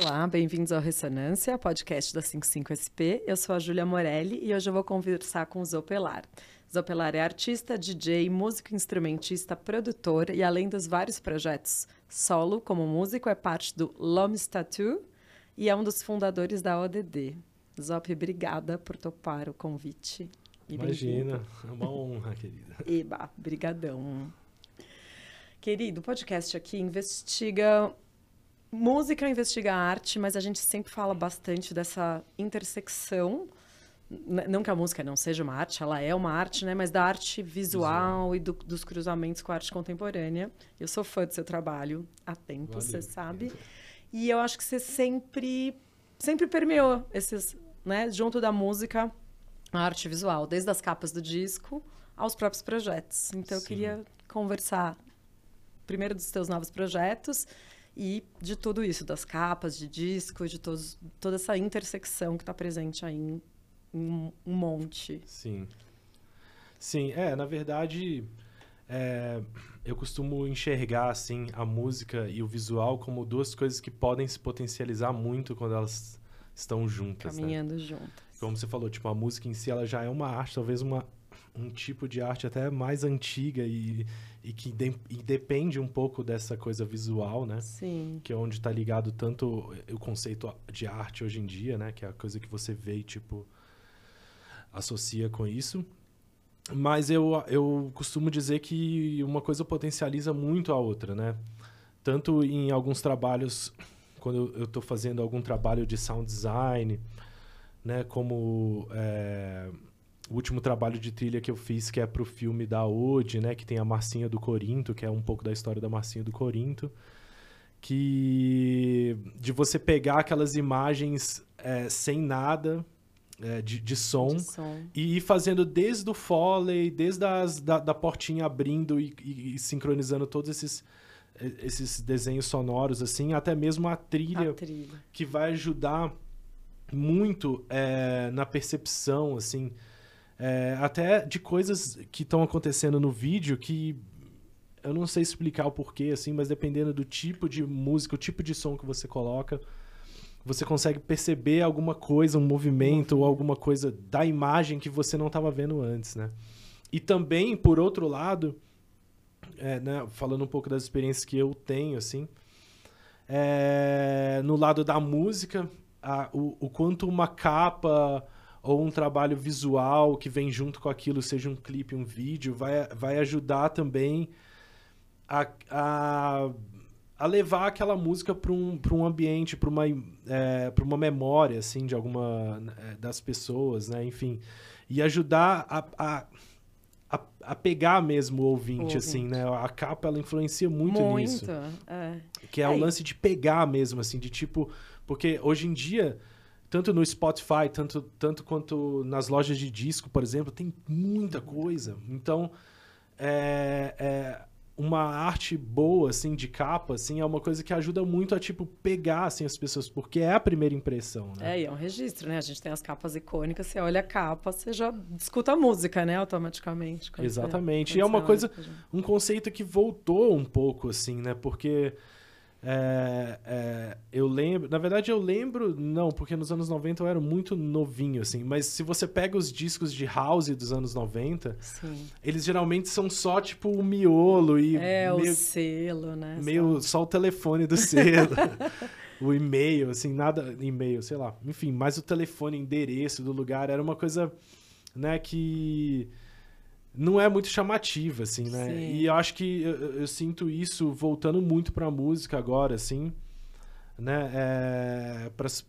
Olá, bem-vindos ao Ressonância, podcast da 55SP. Eu sou a Júlia Morelli e hoje eu vou conversar com o Zopelar. Zopelar é artista, DJ, músico, instrumentista, produtor e além dos vários projetos solo como músico, é parte do Lomes Tattoo e é um dos fundadores da ODD. Zop, obrigada por topar o convite. E Imagina, é uma honra, querida. Eba, brigadão. Querido, o podcast aqui investiga música, investiga arte, mas a gente sempre fala bastante dessa intersecção. Não que a música não seja uma arte, ela é uma arte, né? Mas da arte visual, e do- dos cruzamentos com a arte contemporânea. Eu sou fã do seu trabalho há tempo, Valeu. você sabe. E eu acho que você sempre, sempre permeou esses, né? Junto da música, a arte visual, desde as capas do disco aos próprios projetos. Então, eu Sim. queria conversar primeiro dos teus novos projetos e de tudo isso, das capas, de disco, de todos, toda essa intersecção que está presente aí em, em um monte. Sim. Sim, é, na verdade, é, eu costumo enxergar, assim, a música e o visual como duas coisas que podem se potencializar muito quando elas estão juntas, né? Caminhando juntas. Como você falou, tipo, a música em si, ela já é uma arte, talvez uma, um tipo de arte até mais antiga e, e que de- e depende um pouco dessa coisa visual, né? Sim. que é onde está ligado tanto o conceito de arte hoje em dia, né, que é a coisa que você vê e tipo associa com isso. Mas eu, eu costumo dizer que uma coisa potencializa muito a outra, né? Tanto em alguns trabalhos, quando eu estou fazendo algum trabalho de sound design, né? Como é, o último trabalho de trilha que eu fiz, que é para o filme da Ode, né? Que tem a Marcinha do Corinto, que é um pouco da história da Marcinha do Corinto que de você pegar aquelas imagens é, sem nada é, de, de som De som. e ir fazendo desde o foley, desde as, da, da portinha abrindo e, e- e sincronizando todos esses, eh, esses desenhos sonoros, assim, até mesmo a trilha A trilha. que vai ajudar muito é, na percepção, assim, é, até de coisas que estão acontecendo no vídeo que eu não sei explicar o porquê, assim, mas dependendo do tipo de música, o tipo de som que você coloca, você consegue perceber alguma coisa, um movimento ou alguma coisa da imagem que você não estava vendo antes, né? E também, por outro lado, é, né, falando um pouco das experiências que eu tenho, assim, é, no lado da música, a- o, o quanto uma capa ou um trabalho visual que vem junto com aquilo, seja um clipe, um vídeo, vai, vai ajudar também a, a, a levar aquela música para um, pra um ambiente, para uma, é, uma memória, assim, de alguma é, das pessoas, né? Enfim, e ajudar a, a, a, a pegar mesmo o ouvinte, O assim, ouvinte. né? A capa, ela influencia muito, nisso. é. Que é É, o lance de pegar mesmo, assim, de tipo. Porque hoje em dia, tanto no Spotify, tanto, tanto quanto nas lojas de disco, por exemplo, tem muita coisa. Então, é, é, uma arte boa, assim, de capa, assim, é uma coisa que ajuda muito a, tipo, pegar, assim, as pessoas, porque é a primeira impressão, né? É, e é um registro, né? A gente tem as capas icônicas, você olha a capa, você já escuta a música, né? Automaticamente. você- Exatamente. quando E é você uma coisa- um conceito que voltou um pouco, assim, né? Porque é, é, eu lembro. Na verdade, eu lembro. Não, porque nos anos 90 eu era muito novinho, assim. Mas se você pega os discos de house dos anos 90, Sim. eles geralmente são só, tipo, o miolo e É, o meio, selo, né? meio só o telefone do selo. o e-mail, assim, nada. E-mail, sei lá. Enfim, mas o telefone, endereço do lugar era uma coisa, né, que não é muito chamativa, assim, né? Sim. E eu acho que eu, eu- sinto isso voltando muito pra música agora, assim, né? É, pras-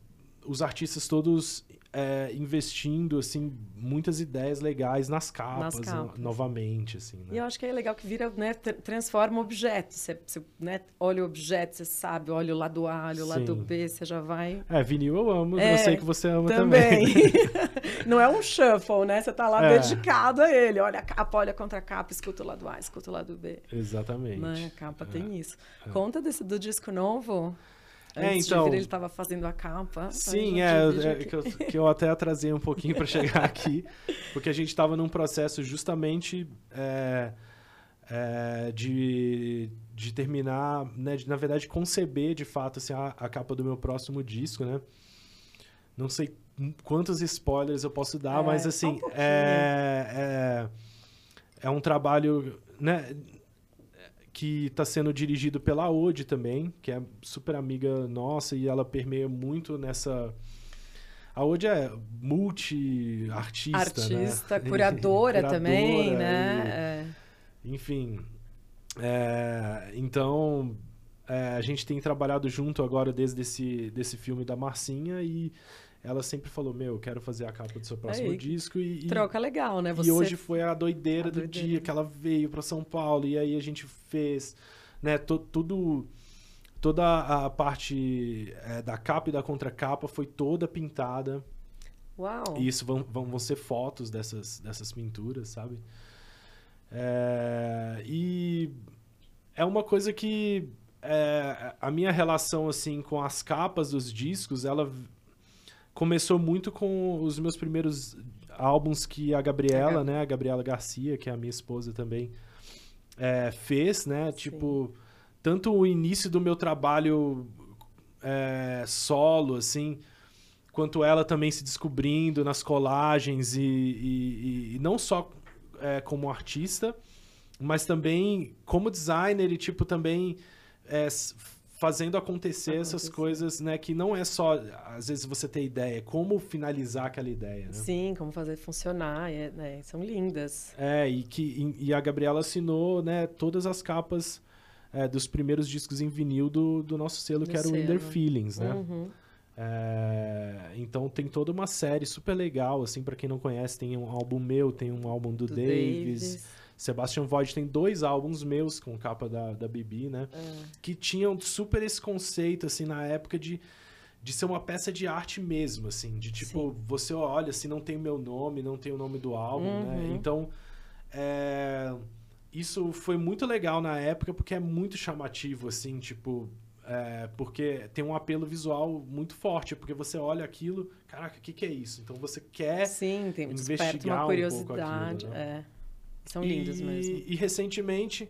os artistas todos é, investindo, assim, muitas ideias legais nas capas, no- capas. novamente, assim, né? E eu acho que é legal que vira, né, tra- transforma objetos. Você, você, né, olha o objeto, você sabe, olha o lado A, olha o lado Sim. B, você já vai... É, vinil eu amo, É, eu sei que você ama também. Também. Não é um shuffle, né? Você tá lá É. dedicado a ele. Olha a capa, olha contra a capa, escuta o lado A, escuta o lado B. Exatamente. Né? A capa É, tem isso. Conta desse, do disco novo. É, Antes então- de vir, ele estava fazendo a capa. Sim, é, é, que, eu, que eu até atrasei um pouquinho para chegar aqui, porque a gente estava num processo justamente é, é, de, de terminar, né, de, na verdade, conceber de fato assim, a, a capa do meu próximo disco, né? Não sei quantos spoilers eu posso dar, É, mas um assim, pouquinho. é, é, é um trabalho, né? Que está sendo dirigido pela Ode também, que é super amiga nossa e ela permeia muito nessa. A Ode é multi-artista. Artista, né? curadora, também, Curadora e- né? enfim. é, então, é, a gente tem trabalhado junto agora desde esse desse filme da Marcinha e ela sempre falou: Meu, eu quero fazer a capa do seu próximo Aí, disco. E, É, troca legal, né? Você e hoje foi a doideira a do doideira. dia que ela veio para São Paulo e aí a gente fez, né, tudo toda a parte é, da capa e da contracapa foi toda pintada. Uau! E isso vão, vão, vão ser fotos dessas, dessas pinturas, sabe? É, e é uma coisa que é, a minha relação assim com as capas dos discos, ela começou muito com os meus primeiros álbuns que a Gabriela, né, a Gabriela Garcia, que é a minha esposa também, é, fez, né? Tipo, tanto o início do meu trabalho é, solo, assim, quanto ela também se descobrindo nas colagens e, e- e- não só é, como artista, mas também como designer e tipo também é, fazendo acontecer, essas coisas, né, que não é só às vezes você ter ideia, é como finalizar aquela ideia, né? Sim, como fazer funcionar, é, né, são lindas. É, e que e, e a Gabriela assinou, né, todas as capas é, dos primeiros discos em vinil do, do nosso selo, Do que era o Inner. Feelings, né? Uhum. É, então tem toda uma série super legal, assim, pra quem não conhece, tem um álbum meu, tem um álbum do, Do Davis. Sebastian Void tem dois álbuns meus com capa da, da Bibi, né? É. Que tinham super esse conceito, assim, na época de, de ser uma peça de arte mesmo, assim. De tipo, Sim. você olha, assim, não tem o meu nome, não tem o nome do álbum, né? Uhum. Então, é, isso foi muito legal na época porque é muito chamativo, assim, tipo... é, porque tem um apelo visual muito forte, porque você olha aquilo, caraca, o que, que é isso? Então você quer Sim, tem investigar uma um pouco curiosidade. aquilo, né? é. São lindos e, mesmo. E recentemente,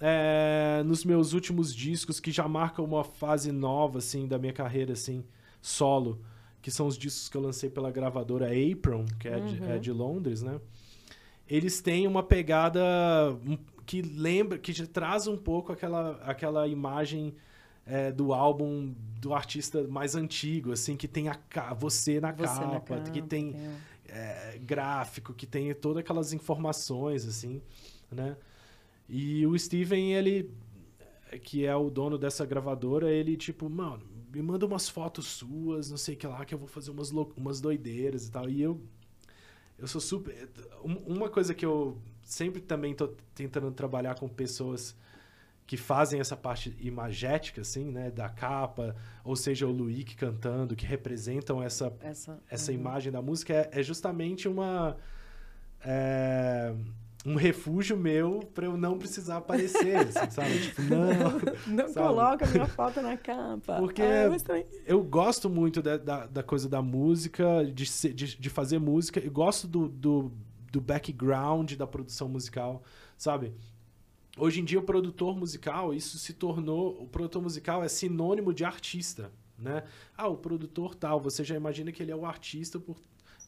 é, nos meus últimos discos, que já marcam uma fase nova, assim, da minha carreira, assim, solo, que são os discos que eu lancei pela gravadora Apron, que é, de, Uhum. é de Londres, né? Eles têm uma pegada que lembra, que traz um pouco aquela, aquela imagem é, do álbum do artista mais antigo, assim, que tem a você na Você capa, na capa, que tem o- é, gráfico, que tem todas aquelas informações, assim, né? E o Steven, ele, que é o dono dessa gravadora, ele, tipo, mano, me manda umas fotos suas, não sei o que lá, que eu vou fazer umas, umas doideiras e tal. E eu, eu sou super... um- Uma coisa que eu sempre também tô tentando trabalhar com pessoas que fazem essa parte imagética, assim, né? Da capa, ou seja, o Luick cantando, que representam essa Essa, essa uhum. imagem da música é, é justamente uma é, um refúgio meu para eu não precisar aparecer, assim, sabe? Tipo, não. Não sabe? coloca minha foto na capa. Porque- Ah, Eu gosto muito da, da, da coisa da música, de, de, de fazer música, eu gosto do, do, do background da produção musical, sabe? Hoje em dia, o produtor musical, isso se tornou. O produtor musical é sinônimo de artista, né? Ah, o produtor tal, você já imagina que ele é o artista por.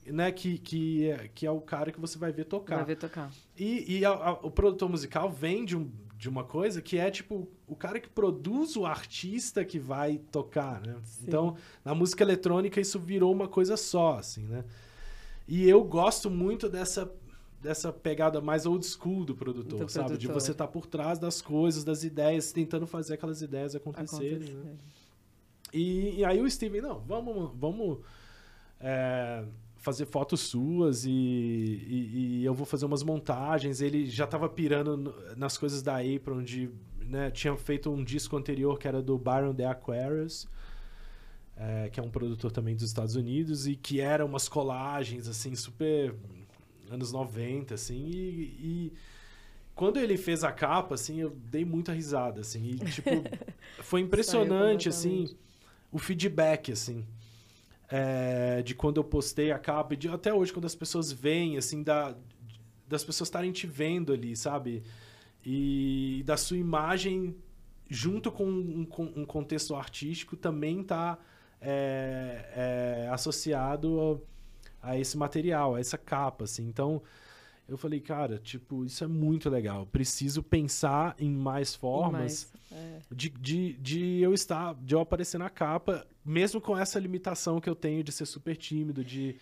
Né, que, que, é, que é o cara que você vai ver tocar. Vai ver tocar. E, e a- a- o produtor musical vem de, um, de uma coisa que é tipo o cara que produz o artista que vai tocar, né? Sim. Então, na música eletrônica isso virou uma coisa só, assim, né? E eu gosto muito dessa dessa pegada mais old school do produtor, Do sabe? De produtor. você estar por trás das coisas, das ideias, tentando fazer aquelas ideias acontecerem, né? Acontecer. E, e aí o Steven, não, vamos, vamos é, fazer fotos suas e, e- e eu vou fazer umas montagens. Ele já tava pirando nas coisas da Apron, de, né, tinha feito um disco anterior que era do Byron The Aquarius, é, que é um produtor também dos Estados Unidos, e que era umas colagens, assim, super anos 90, assim, e... e quando ele fez a capa, assim, eu dei muita risada, assim, e, tipo, foi impressionante, assim, o feedback, assim, é, de quando eu postei a capa, e de, até hoje, quando as pessoas veem, assim, da, das pessoas estarem te vendo ali, sabe? e da sua imagem junto com um, com um contexto artístico também está é, é, associado a, a, esse material, a essa capa, assim. Então, eu falei, cara, tipo, isso é muito legal. Preciso pensar em mais formas mais, é. de, de, de eu estar, de eu aparecer na capa, mesmo com essa limitação que eu tenho de ser super tímido, de,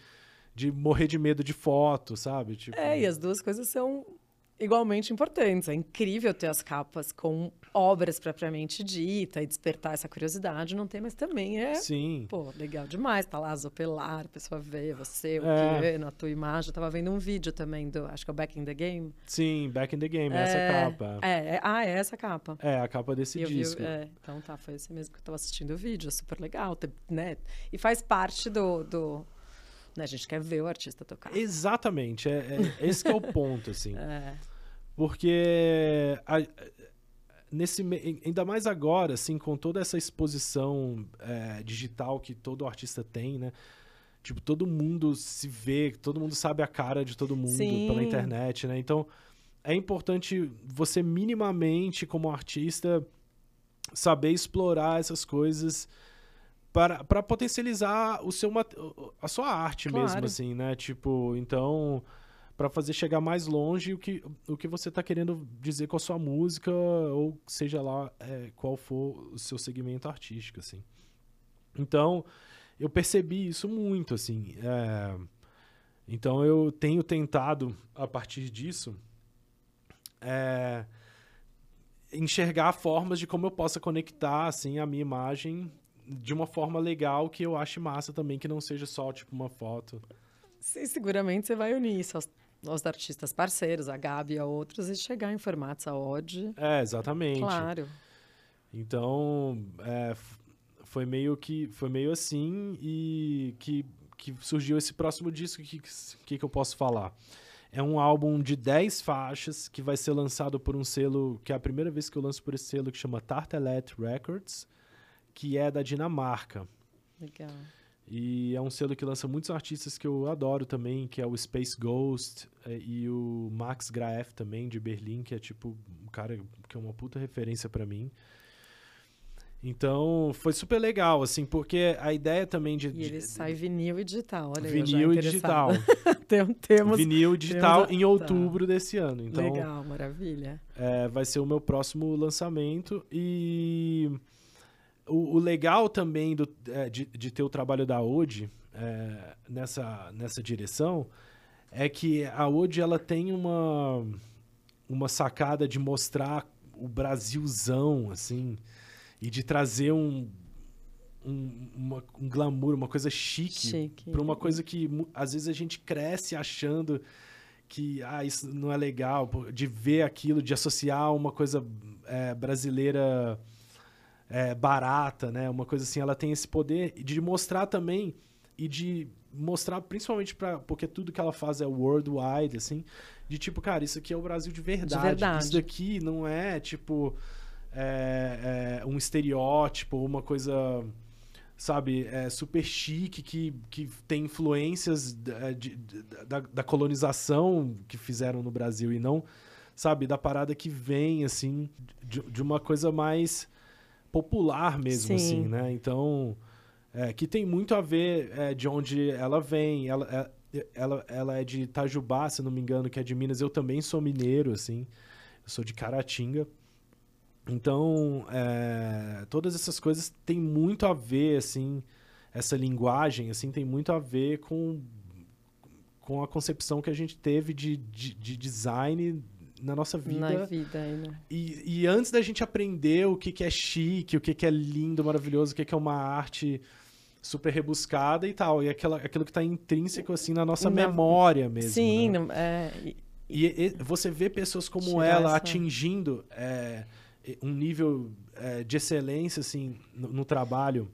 de morrer de medo de foto, sabe? Tipo... É, e as duas coisas são igualmente importantes. É incrível ter as capas com obras propriamente dita e despertar essa curiosidade, não tem, mas também é Sim. Pô, legal demais. Tá lá azopelar, a pessoa vê você, o é. que na tua imagem. Eu tava vendo um vídeo também do, acho que é o Back in the Game. Sim, Back in the Game, é, essa capa. É, é, ah, é essa capa. É, a capa desse eu disco. É, então tá, foi esse mesmo que eu tava assistindo o vídeo, é super legal, né? E faz parte do, do né? A gente quer ver o artista tocar. Exatamente. É, é esse é o ponto, assim. É. Porque a, nesse ainda mais agora, assim, com toda essa exposição é, digital que todo artista tem, né? Tipo, todo mundo se vê, todo mundo sabe a cara de todo mundo Sim. pela internet, né? Então, é importante você minimamente, como artista, saber explorar essas coisas para, para potencializar o seu, a sua arte claro. mesmo, assim, né? Tipo, então para fazer chegar mais longe o que, o que você está querendo dizer com a sua música, ou seja lá é, qual for o seu segmento artístico, assim. Então, eu percebi isso muito, assim. É... Então, eu tenho tentado, a partir disso, é... enxergar formas de como eu possa conectar, assim, a minha imagem de uma forma legal que eu ache massa também, que não seja só, tipo, uma foto. Sim, seguramente você vai unir isso aos os artistas parceiros, a Gabi e a outros, e chegar em formatos a odd. É, exatamente. Claro. Então, é, foi meio que foi meio assim e que, que surgiu esse próximo disco que, que, que eu posso falar. É um álbum de 10 faixas que vai ser lançado por um selo, que é a primeira vez que eu lanço por esse selo, que chama Tartelet Records, que é da Dinamarca. Legal. E é um selo que lança muitos artistas que eu adoro também, que é o Space Ghost é, e o Max Graef também, de Berlim, que é tipo um cara que é uma puta referência para mim. Então, foi super legal, assim, porque a ideia também de... E ele de, sai vinil e digital, olha Vinil e digital. Tem, temos... Vinil e digital temos... em outubro tá. desse ano. Então, legal, maravilha. É, vai ser o meu próximo lançamento e o, o legal também do, é, de, de, ter o trabalho da Ode é, nessa, nessa direção é que a Ode ela tem uma, uma sacada de mostrar o Brasilzão, assim, e de trazer um, um, uma, um glamour, uma coisa chique, chique. para uma coisa que às vezes a gente cresce achando que ah, isso não é legal, de ver aquilo, de associar uma coisa é, brasileira é, barata, né? Uma coisa assim, ela tem esse poder de mostrar também e de mostrar principalmente para porque tudo que ela faz é worldwide, assim, de tipo, cara, isso aqui é o Brasil de verdade. De verdade. Isso daqui não é tipo é, é, um estereótipo, uma coisa sabe, é, super chique, que, que tem influências da, de, da, da, colonização que fizeram no Brasil e não, sabe, da parada que vem, assim, de, de uma coisa mais popular mesmo, Sim. assim, né? Então, é, que tem muito a ver é, de onde ela vem. Ela, é, ela, ela é de Itajubá, se não me engano, que é de Minas. Eu também sou mineiro, assim. Eu sou de Caratinga. Então, é, todas essas coisas têm muito a ver, assim, essa linguagem, assim, tem muito a ver com, com a concepção que a gente teve de, de, de design na nossa vida. Na vida, né? E, e antes da gente aprender o que, que é chique, o que, que é lindo, maravilhoso, o que, que é uma arte super rebuscada e tal. E aquela, aquilo que está intrínseco, assim, na nossa na... memória mesmo. Sim, né? é... E, e, você vê pessoas como Tirar ela essa... atingindo é, um nível é, de excelência, assim, no, no trabalho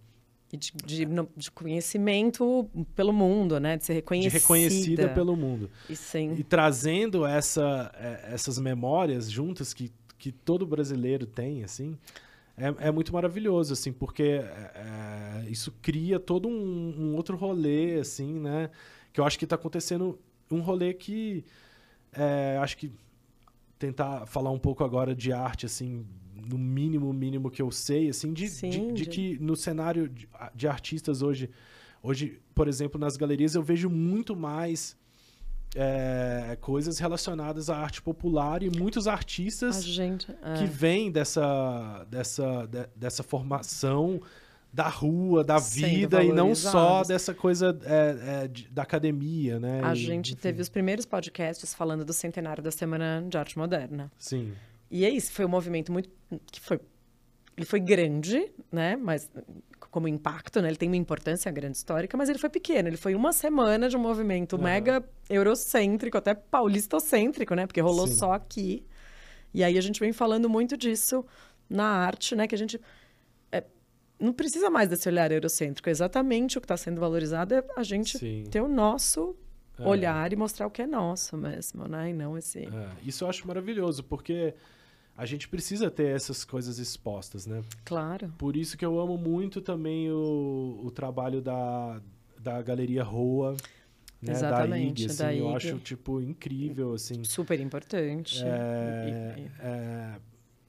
e de, de, de, conhecimento pelo mundo, né? De ser reconhecida. De reconhecida pelo mundo. E, sim. e trazendo essa, é, essas memórias juntas que, que todo brasileiro tem, assim, é, é muito maravilhoso, assim, porque é, é isso cria todo um, um, outro rolê, assim, né? Que eu acho que está acontecendo um rolê que é, acho que tentar falar um pouco agora de arte, assim, no mínimo, mínimo que eu sei, assim, de, Sim, de, de que no cenário de, de artistas hoje, hoje, por exemplo, nas galerias eu vejo muito mais é, coisas relacionadas à arte popular e muitos artistas gente. é. que vêm dessa, dessa, de- dessa formação da rua, da vida, e não só dessa coisa é, é, de- da academia, né? A E, gente enfim. teve os primeiros podcasts falando do centenário da Semana de Arte Moderna. Sim, E é isso, foi um movimento muito. que foi. Ele foi grande, né? Mas como impacto, né? Ele tem uma importância grande histórica, mas ele foi pequeno. Ele foi uma semana de um movimento Aham. mega eurocêntrico, até paulistocêntrico, né? Porque rolou Sim. só aqui. E aí a gente vem falando muito disso na arte, né? Que a gente é, não precisa mais desse olhar eurocêntrico. Exatamente o que está sendo valorizado é a gente sim. ter o nosso É. olhar e mostrar o que é nosso mesmo, né? E não esse. É, isso eu acho maravilhoso, porque a gente precisa ter essas coisas expostas, né? Claro. Por isso que eu amo muito também o, o trabalho da, da Galeria Roa, né? Exatamente, da IG, assim, da eu IG. acho, tipo, incrível, assim. Super importante. É, é,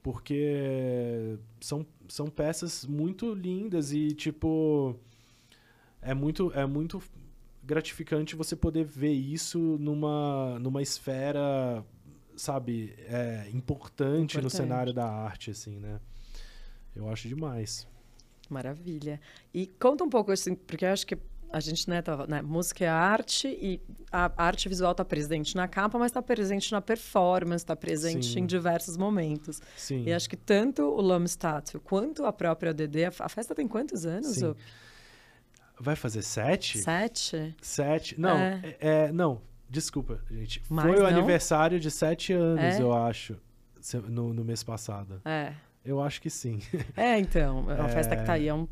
porque são, são peças muito lindas e, tipo, é muito, é muito gratificante você poder ver isso numa, numa esfera, sabe, é, importante, no Importante. cenário da arte, assim, né? Eu acho demais. Maravilha. E conta um pouco, assim, porque eu acho que a gente, né, tava, né, música é arte e a arte visual está presente na capa, mas está presente na performance, está presente Sim. em diversos momentos. Sim. E acho que tanto o Lome Statue quanto a própria ODD, a festa tem quantos anos? Vai fazer sete? Sete? Sete? Não, É. é- é, não, desculpa, gente. Mais Foi o não? aniversário de sete anos, É? eu acho, no, no mês passado. É. Eu acho que sim. É, então, é uma festa que está É. aí há um,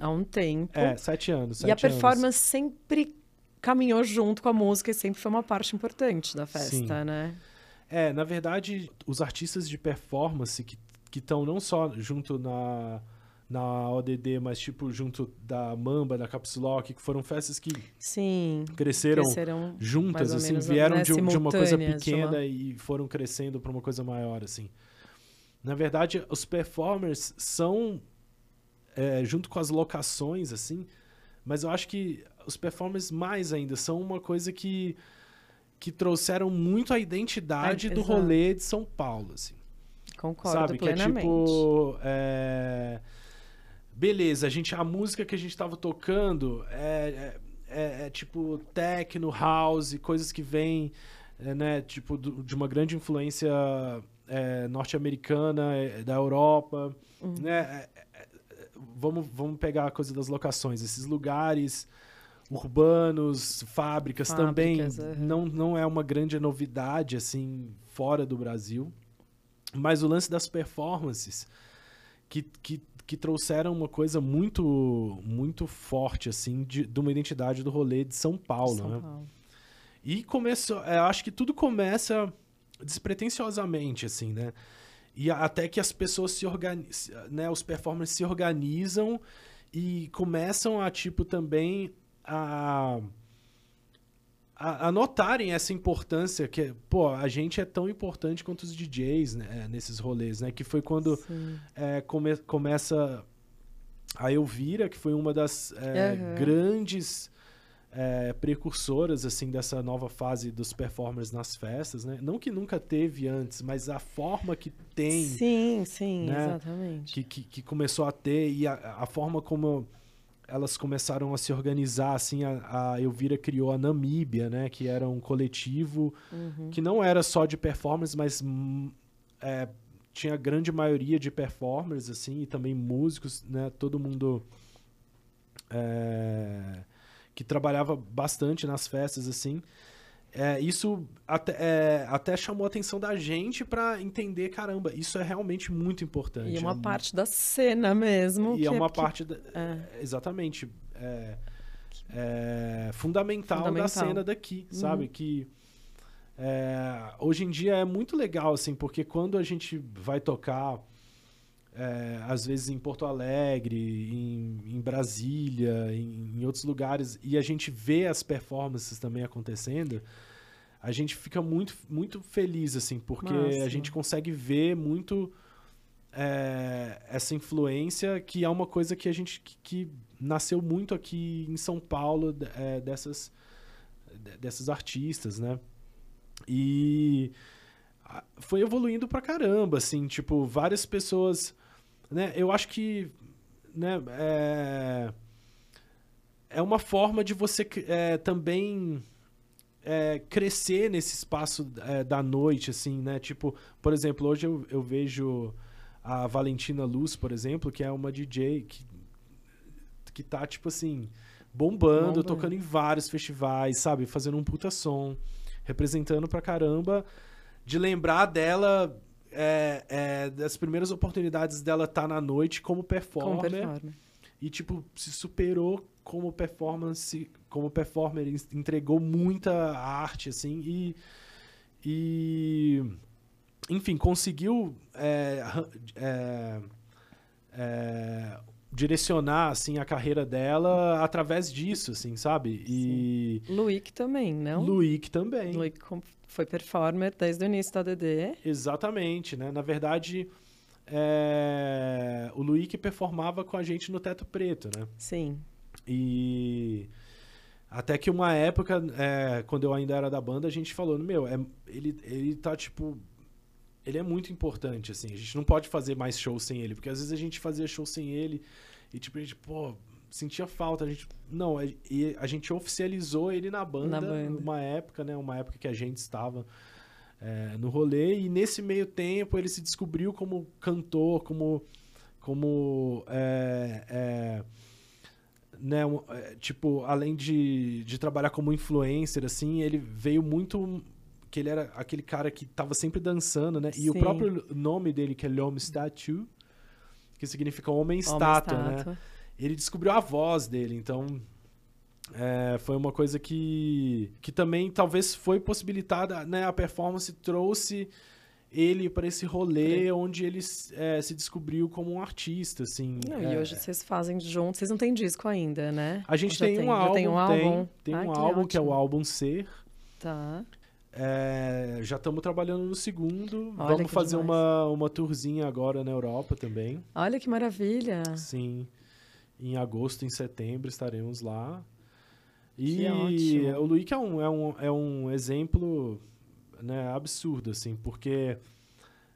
há um tempo. É, sete anos. e a sete anos. performance sempre caminhou junto com a música e sempre foi uma parte importante da festa, Sim. né? É, na verdade, os artistas de performance que estão não só junto na, na ODD, mas tipo junto da Mamba, da Caps Lock, que foram festas que Sim. cresceram Cresceram juntas, assim, vieram né, de, de uma coisa pequena uma- e foram crescendo para uma coisa maior, assim. Na verdade, os performers são, é, junto com as locações, assim, mas eu acho que os performers mais ainda são uma coisa que, que trouxeram muito a identidade Ah, do exato. rolê de São Paulo, assim. Concordo sabe? Que é plenamente. tipo. é, Beleza, a gente, a música que a gente tava tocando é, é, é- é tipo techno, house, coisas que vêm, é, né? Tipo, do- de uma grande influência é, norte-americana, é, da Europa, Uhum. né? Vamos, vamos pegar a coisa das locações, esses lugares urbanos, fábricas, também Fábricas, aham. não, não é uma grande novidade assim fora do Brasil. Mas o lance das performances que, que, que trouxeram uma coisa muito muito forte assim de, de uma identidade do rolê de São Paulo, São né? Paulo. E começou, é, eu acho que tudo começa despretensiosamente, assim, né? E até que as pessoas se organizam, né? Os performers se organizam e começam a, tipo, também a, a, a notarem essa importância que, pô, a gente é tão importante quanto os DJs, né? Nesses rolês, né? Que foi quando é, come- começa a Elvira, que foi uma das é, Aham. grandes é, precursoras assim dessa nova fase dos performers nas festas, né? Não que nunca teve antes, mas a forma que tem, Sim, sim, né? exatamente. que, que, que começou a ter e a, a forma como elas começaram a se organizar, assim, a, a Elvira criou a Namíbia, né? Que era um coletivo Uhum. que não era só de performers, mas hum, é, tinha grande maioria de performers, assim, e também músicos, né? Todo mundo é, que trabalhava bastante nas festas, assim. É, isso até, é, até chamou a atenção da gente pra entender, caramba, isso é realmente muito importante. E é uma mu- parte da cena mesmo. e que é uma que- parte da- é. exatamente é, é, fundamental, da Fundamental. cena daqui, Uhum. sabe? Que é, hoje em dia é muito legal, assim, porque quando a gente vai tocar, é, às vezes em Porto Alegre, em, em Brasília, em, em outros lugares, e a gente vê as performances também acontecendo, a gente fica muito, muito feliz, assim, porque a gente consegue ver muito é, essa influência, que é uma coisa que a gente que, que nasceu muito aqui em São Paulo, é, dessas, dessas artistas, né? E foi evoluindo pra caramba, assim, tipo, várias pessoas, né? Eu acho que, né, é, é uma forma de você é, também é, crescer nesse espaço é, da noite, assim, né? Tipo, por exemplo, hoje eu, eu vejo a Valentina Luz, por exemplo, que é uma DJ que, que tá, tipo assim, bombando, Bombando. tocando em vários festivais, sabe? Fazendo um puta som, representando pra caramba. De lembrar dela, é, é, das primeiras oportunidades dela estar tá na noite como performer. Como performer. E, tipo, se superou como performance, como performer, entregou muita arte, assim, e. e enfim, conseguiu é, é, é, direcionar, assim, a carreira dela através disso, assim, sabe? E... Luick também, não? Luick também. Luick foi performer desde o início da DD. Exatamente, né? Na verdade, é... o Luick performava com a gente no Teto Preto, né? Sim. E até que uma época, é, quando eu ainda era da banda, a gente falou, meu, é, ele, ele tá tipo. Ele é muito importante, assim. A gente não pode fazer mais show sem ele, porque às vezes a gente fazia show sem ele e, tipo, a gente, pô, sentia falta. A gente. Não, a, e a gente oficializou ele na banda, Na banda. numa época, né? Uma época que a gente estava é, no rolê, e nesse meio tempo ele se descobriu como cantor, como. como é, é, né, é, tipo, além de, de trabalhar como influencer, assim, ele veio muito que ele era aquele cara que tava sempre dançando, né? E Sim. o próprio nome dele, que é L'Homme Statue, que significa homem estátua, né? Ele descobriu a voz dele, então é, foi uma coisa que, que também talvez foi possibilitada, né? A performance trouxe ele para esse rolê onde ele é, se descobriu como um artista, assim. Não, é, E hoje vocês fazem juntos. Vocês não têm disco ainda, né? a gente Já tem, um álbum, tem um álbum. tem, tem um que álbum que é o álbum Ser. Tá. É, já estamos trabalhando no segundo. Olha Vamos fazer demais. uma, uma tourzinha agora na Europa também. Olha que maravilha. Sim. Em agosto, em setembro estaremos lá. E o Luiz é um, é, um, é um exemplo né, absurdo, assim, porque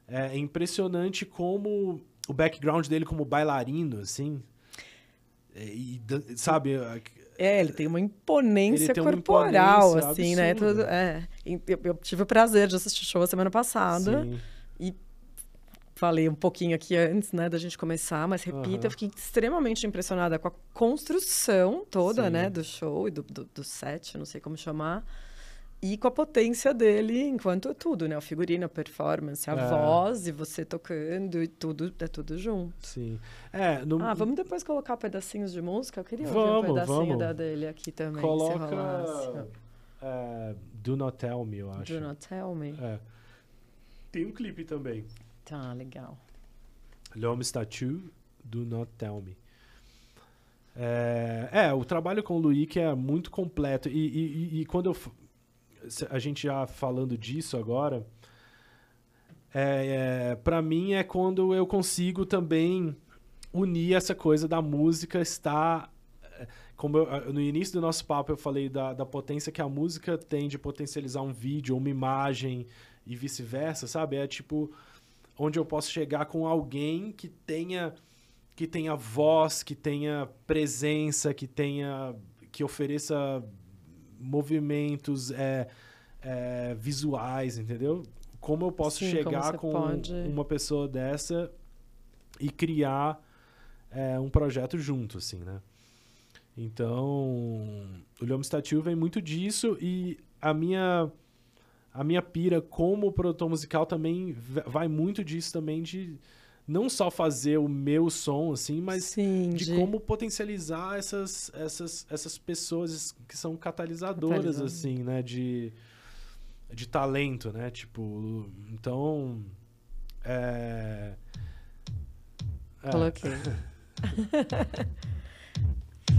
é impressionante como o background dele como bailarino, assim. é, E, sabe, É, ele tem uma imponência Ele tem uma corporal, imponência assim, né? absurda. Tudo, é. E Eu, eu tive o prazer de assistir o show a semana passada. sim, Falei um pouquinho aqui antes, né, da gente começar, mas repito, Aham. eu fiquei extremamente impressionada com a construção toda, Sim. né, do show e do, do, do set, não sei como chamar, e com a potência dele enquanto tudo, né, o figurino, a performance, a É. voz e você tocando e tudo, é tudo junto. sim. É, no, Ah, vamos depois colocar pedacinhos de música? Eu queria ouvir Vamos, um pedacinho vamos. da dele aqui também, se rolasse. É, Do Not Tell Me, eu acho. Do not tell me. É. Tem um clipe também. Tá, legal. L'Homme Statue, Do Not Tell Me. É, é, o trabalho com o Luiz é muito completo. E, e- e- quando eu. A gente já falando disso agora. É, é, para mim é quando eu consigo também unir essa coisa da música estar. Como eu- no início do nosso papo eu falei da, da potência que a música tem de potencializar um vídeo, uma imagem e vice-versa, sabe? É tipo onde eu posso chegar com alguém que tenha que tenha voz, que tenha presença, que tenha que ofereça movimentos é, é, visuais, entendeu? Como eu posso Sim, chegar com pode- uma pessoa dessa e criar é, um projeto junto, assim, né? Então, o Lhama Statue vem muito disso e a minha a minha pira como produtor musical também vai muito disso também de não só fazer o meu som assim, mas Sim, de como potencializar essas, essas, essas pessoas que são catalisadoras, Catalisador. assim, né? De, de talento, né? Tipo, então... É... é, Coloquei.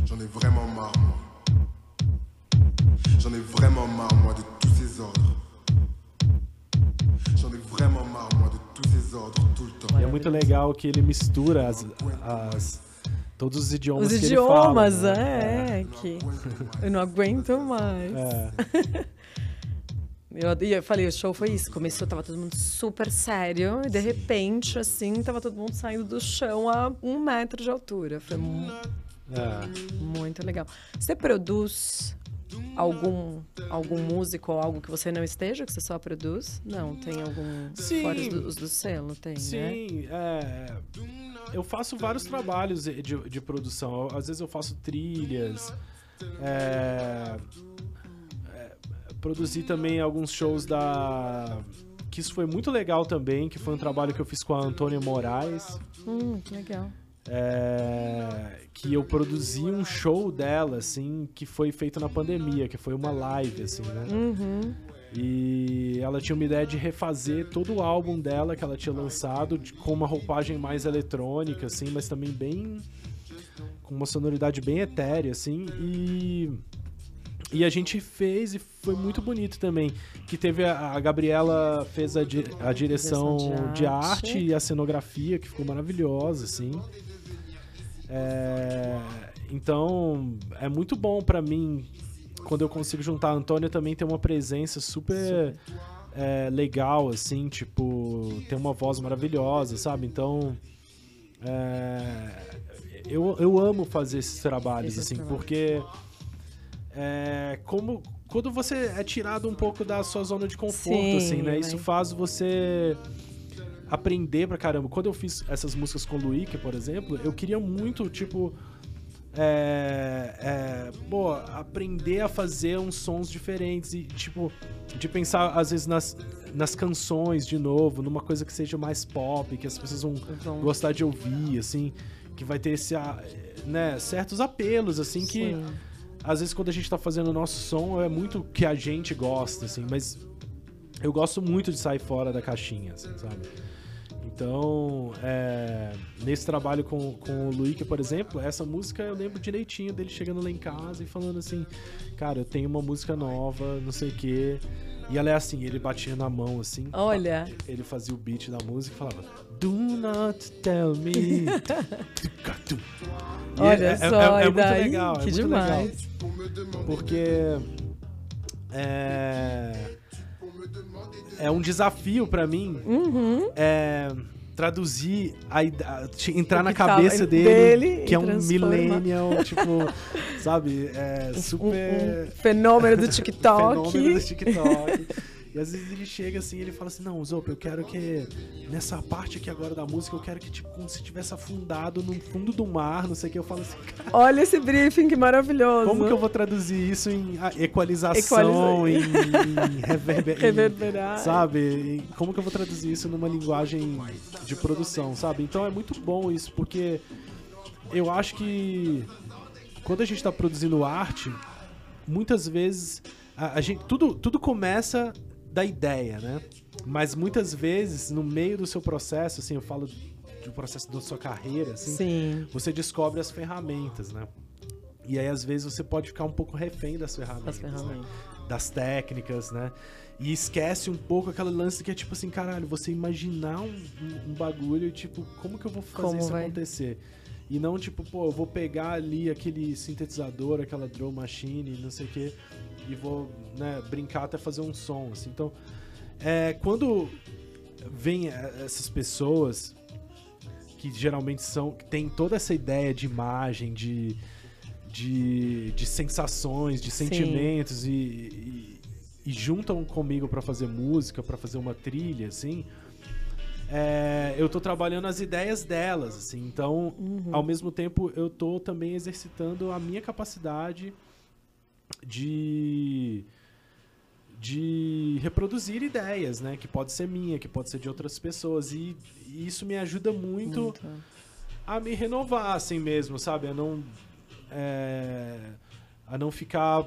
J'en ai vraiment marre, moi. J'en ai vraiment marre, moi, de tous ces ordres. J'en ai vraiment marre, moi, de tous ces ordres, tout le temps. E é muito legal que ele mistura as, as todos os idiomas os que idiomas, ele fala. Os idiomas, é, é, que eu não aguento mais. É. eu, eu falei, o show foi isso. Começou, tava todo mundo super sério. E de repente, assim, tava todo mundo saindo do chão a um metro de altura. Foi muito é. muito legal. Você produz algum, algum músico ou algo que você não esteja, que você só produz? Não, tem algum. Sim. Fora os do, os do selo, tem, né? Sim, é, eu faço vários trabalhos de, de, de produção. Às vezes eu faço trilhas. é, é, produzi também alguns shows da. Que isso foi muito legal também, que foi um trabalho que eu fiz com a Antônia Moraes. Hum, que legal. É, que eu produzi um show dela, assim, que foi feito na pandemia, que foi uma live, assim, né? Uhum. E ela tinha uma ideia de refazer todo o álbum dela que ela tinha lançado de- com uma roupagem mais eletrônica, assim, mas também bem. com uma sonoridade bem etérea, assim. E. E a gente fez e foi muito bonito também. Que teve a, a Gabriela fez a, di- a direção de arte e a cenografia, que ficou maravilhosa, assim. É, então, é muito bom pra mim quando eu consigo juntar. A Antônia também tem uma presença super é, legal, assim, tipo, tem uma voz maravilhosa, sabe? Então, é, eu, eu amo fazer esses trabalhos, Esses assim, trabalhos. porque é, como quando você é tirado um pouco da sua zona de conforto, Sim, assim, né? né? Isso faz você aprender pra caramba. Quando eu fiz essas músicas com o Luíque, por exemplo, eu queria muito, tipo. É, é, pô, aprender a fazer uns sons diferentes e, tipo, de pensar, às vezes, nas, nas canções de novo, numa coisa que seja mais pop, que as pessoas vão Vão- gostar de ouvir, assim, que vai ter esse, né, certos apelos, assim, que Sim. às vezes quando a gente tá fazendo o nosso som é muito que a gente gosta, assim, mas eu gosto muito de sair fora da caixinha, assim, sabe? Então, é, nesse trabalho com, com o Luíque, por exemplo, essa música eu lembro direitinho dele chegando lá em casa e falando assim, cara, eu tenho uma música nova, não sei o quê. E ela é assim, ele batia na mão assim, Olha, ele fazia o beat da música e falava Do not tell me. Olha é- é- só, é, é e muito legal, é que muito demais. legal. Porque é, é um desafio pra mim Uhum. é, traduzir, a, entrar na cabeça dele dele, que é um millennial, tipo, sabe, é Um, super um fenômeno do TikTok. fenômeno do TikTok. E às vezes ele chega assim e ele fala assim, não, Zop, eu quero que nessa parte aqui agora da música, eu quero que, tipo, como se tivesse afundado no fundo do mar, não sei o que. Eu falo assim, cara, Olha esse briefing que maravilhoso. como que eu vou traduzir isso em ah, equalização, em, em reverber, em- reverberar? sabe? E Como que eu vou traduzir isso numa linguagem de produção, sabe? Então é muito bom isso, porque eu acho que quando a gente está produzindo arte, muitas vezes a, a gente tudo, tudo começa da ideia, né? Mas muitas vezes no meio do seu processo, assim, eu falo do processo da sua carreira, assim, Sim. você descobre as ferramentas, né? E aí, às vezes, você pode ficar um pouco refém das ferramentas. As ferramentas. né? Das técnicas, né? E esquece um pouco aquele lance que é tipo assim, caralho, você imaginar um, um- um bagulho e tipo, como que eu vou fazer Como isso vai? acontecer? E não tipo, pô, eu vou pegar ali aquele sintetizador, aquela drum machine, não sei o quê, e vou, né, brincar até fazer um som, assim. Então, é, quando vem eh, essas pessoas que geralmente são que tem toda essa ideia de imagem, de, de, de sensações, de sentimentos e, e, e juntam comigo pra fazer música, pra fazer uma trilha, assim. É, eu tô trabalhando as ideias delas, assim. Então, Uhum. ao mesmo tempo, eu tô também exercitando a minha capacidade de de reproduzir ideias, né? Que pode ser minha, que pode ser de outras pessoas. E, e isso me ajuda muito, Muito. a me renovar, assim mesmo, sabe? A não. é, a não ficar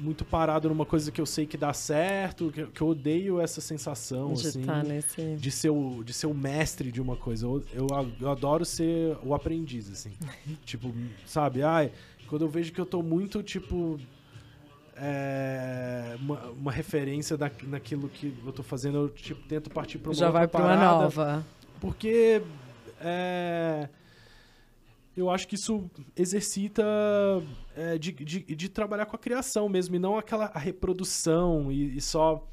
muito parado numa coisa que eu sei que dá certo, que, eu- que eu odeio essa sensação, De assim. estar nesse. De ser, o, de ser o mestre de uma coisa. Eu, eu, eu adoro ser o aprendiz, assim. tipo, sabe? Ai, quando eu vejo que eu tô muito, tipo. é, uma, uma, referência da, naquilo que eu tô fazendo, eu tipo, tento partir para uma Já vai para uma nova. Porque é, eu acho que isso exercita é, de, de, de, trabalhar com a criação mesmo, e não aquela reprodução e, e, só,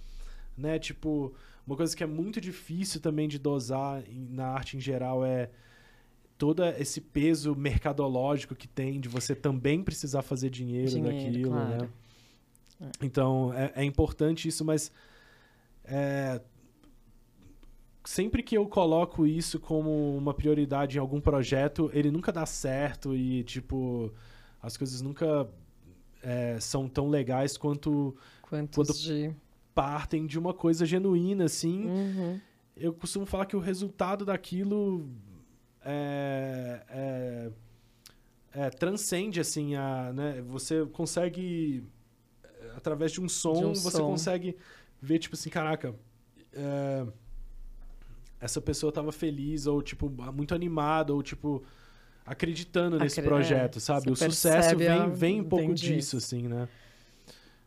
né, tipo, uma coisa que é muito difícil também de dosar na arte em geral é todo esse peso mercadológico que tem de você também precisar fazer dinheiro, dinheiro daquilo, né? claro. né? Então, é, é, importante isso, mas é, sempre que eu coloco isso como uma prioridade em algum projeto, ele nunca dá certo e, tipo, as coisas nunca é, são tão legais quanto Quantos quando de... partem de uma coisa genuína, assim. Uhum. Eu costumo falar que o resultado daquilo é, é, é transcende, assim, a, né? Você consegue através de um som, de um você som. consegue ver, tipo assim, caraca, é, essa pessoa estava feliz, ou, tipo, muito animada, ou, tipo, acreditando nesse Acre projeto, é, sabe? O sucesso vem, vem um pouco disso, assim, né?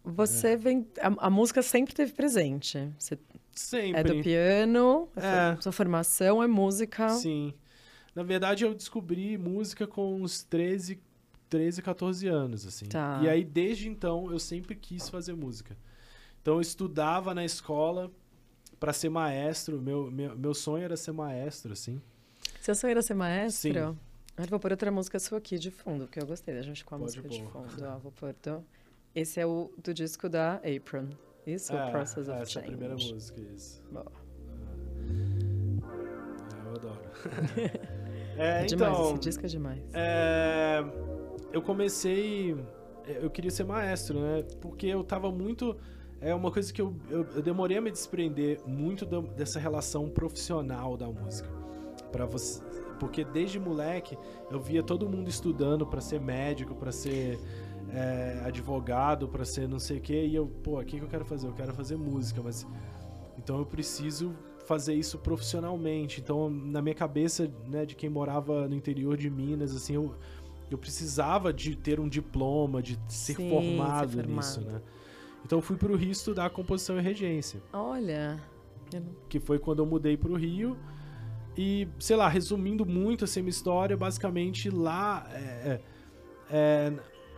Você é. vem. A, a, música sempre teve presente. Você sempre. É do piano, é. sua formação é música. Sim. Na verdade, eu descobri música com uns 13, 13, 14 anos, assim. Tá. E aí, desde então, eu sempre quis fazer música. Então, eu estudava na escola para ser maestro. Meu, meu, meu sonho era ser maestro, assim. Seu sonho era ser maestro? Sim. Eu vou pôr outra música sua aqui de fundo, porque eu gostei da gente com a Pode música pôr. de fundo. Ó, vou pôr do... Esse é o do disco da Apron. Isso, é, o Process of essa Change. é a primeira música, isso. Bom. É, eu adoro. é, é demais, então, esse disco é demais. É eu comecei. Eu queria ser maestro, né? Porque eu tava muito. É uma coisa que eu, eu, eu demorei a me desprender muito dessa relação profissional da música. para você Porque desde moleque eu via todo mundo estudando para ser médico, para ser é, advogado, para ser não sei o quê. E eu, pô, o que, que eu quero fazer? Eu quero fazer música, mas. Então eu preciso fazer isso profissionalmente. Então, na minha cabeça, né, de quem morava no interior de Minas, assim, eu eu precisava de ter um diploma, de ser, Sim, formado, ser formado, nisso, né? Então eu fui para o Rio estudar composição e regência. Olha. Que foi quando eu mudei para o Rio. E, sei lá, resumindo muito assim, a minha história, basicamente lá é, é, é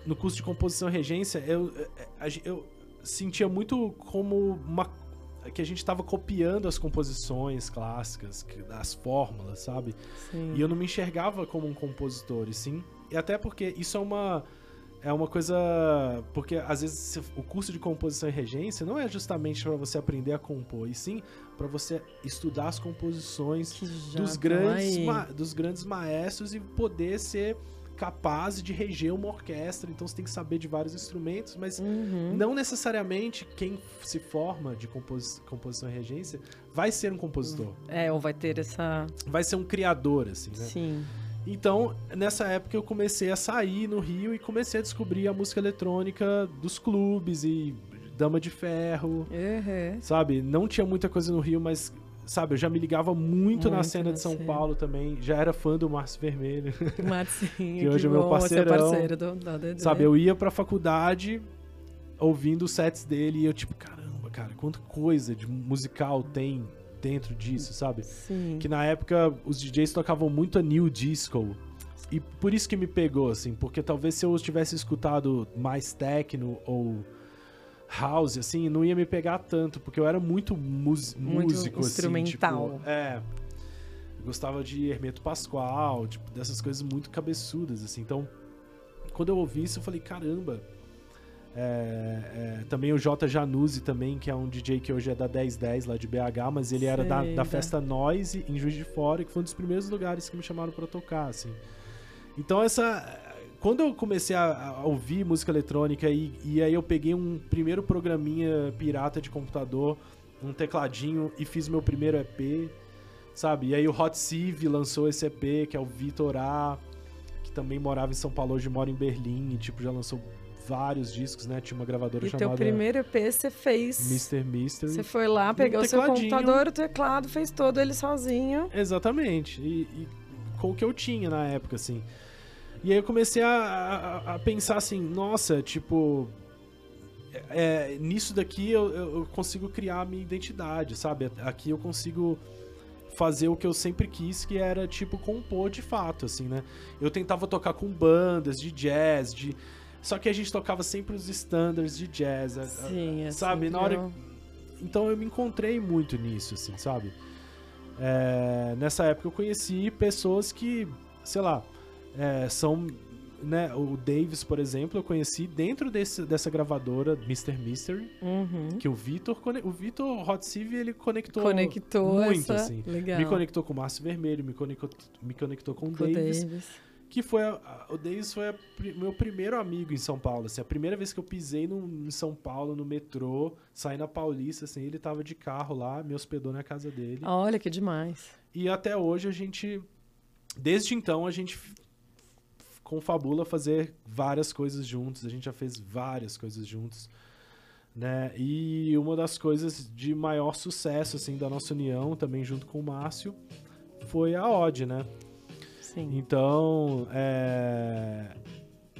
no curso de composição e regência, eu, é, eu sentia muito como uma que a gente estava copiando as composições clássicas, as fórmulas, sabe? Sim. E eu não me enxergava como um compositor, e sim e até porque isso é uma é uma coisa porque às vezes o curso de composição e regência não é justamente para você aprender a compor, e sim para você estudar as composições dos grandes dos grandes maestros e poder ser capaz de reger uma orquestra. Então você tem que saber de vários instrumentos, mas uhum. não necessariamente quem se forma de compos composição e regência vai ser um compositor. É, ou vai ter essa. Vai ser um criador, assim, né? Sim. Então, nessa época eu comecei a sair no Rio e comecei a descobrir a música eletrônica dos clubes e Dama de Ferro. Uhum. Sabe? Não tinha muita coisa no Rio, mas sabe, eu já me ligava muito, muito na cena de São cena. Paulo também. Já era fã do Márcio Vermelho. Marcinho, que hoje que é meu parceirão. parceiro do, do Sabe, eu ia pra faculdade ouvindo os sets dele e eu tipo, caramba, cara, quanta coisa de musical tem dentro disso, sabe? Sim. Que na época os DJs tocavam muito a new disco. E por isso que me pegou, assim, porque talvez se eu tivesse escutado mais techno ou house, assim, não ia me pegar tanto, porque eu era muito, muito músico, instrumental. assim. Tipo, é. Gostava de Hermeto Pascoal, tipo, dessas coisas muito cabeçudas, assim. Então, quando eu ouvi isso, eu falei, caramba, é, é, também o J. Januzzi também, que é um DJ que hoje é da 1010 lá de BH, mas ele Sei, era da, da festa Noise em Juiz de Fora, que foi um dos primeiros lugares que me chamaram para tocar, assim. Então essa... Quando eu comecei a, a ouvir música eletrônica e, e aí eu peguei um primeiro programinha pirata de computador, um tecladinho e fiz meu primeiro EP, sabe? E aí o Hot Sieve lançou esse EP, que é o Vitor A, que também morava em São Paulo, hoje mora em Berlim, e tipo, já lançou vários discos, né? Tinha uma gravadora e chamada. E teu primeiro EP você fez. Mr. Mystery. Você foi lá, pegou o seu computador, o teclado, fez todo ele sozinho. Exatamente. E, e, com o que eu tinha na época, assim. E aí eu comecei a, a, a pensar assim, nossa, tipo. é, nisso daqui eu, eu consigo criar a minha identidade, sabe? Aqui eu consigo fazer o que eu sempre quis, que era, tipo, compor de fato, assim, né? Eu tentava tocar com bandas de jazz, de... Só que a gente tocava sempre os standards de jazz, Sim, é sabe? Na hora... Então eu me encontrei muito nisso, assim, sabe? É... Nessa época eu conheci pessoas que, sei lá, é, são né, o Davis, por exemplo, eu conheci dentro desse, dessa gravadora Mr. Mystery, uhum. que o Vitor, o Vitor Hot Sieve, ele conectou, conectou muito, essa... assim. Legal. Me conectou com o Márcio Vermelho, me conectou, me conectou com, o Davis, Davis, que foi a, o Davis foi a, meu primeiro amigo em São Paulo, assim, a primeira vez que eu pisei no, em São Paulo, no metrô, saí na Paulista, assim, ele tava de carro lá, me hospedou na casa dele. Olha que demais. E até hoje a gente, desde então a gente confabula fazer várias coisas juntos. A gente já fez várias coisas juntos. Né? E uma das coisas de maior sucesso assim da nossa união, também junto com o Márcio, foi a Odd, né? Sim. Então, é,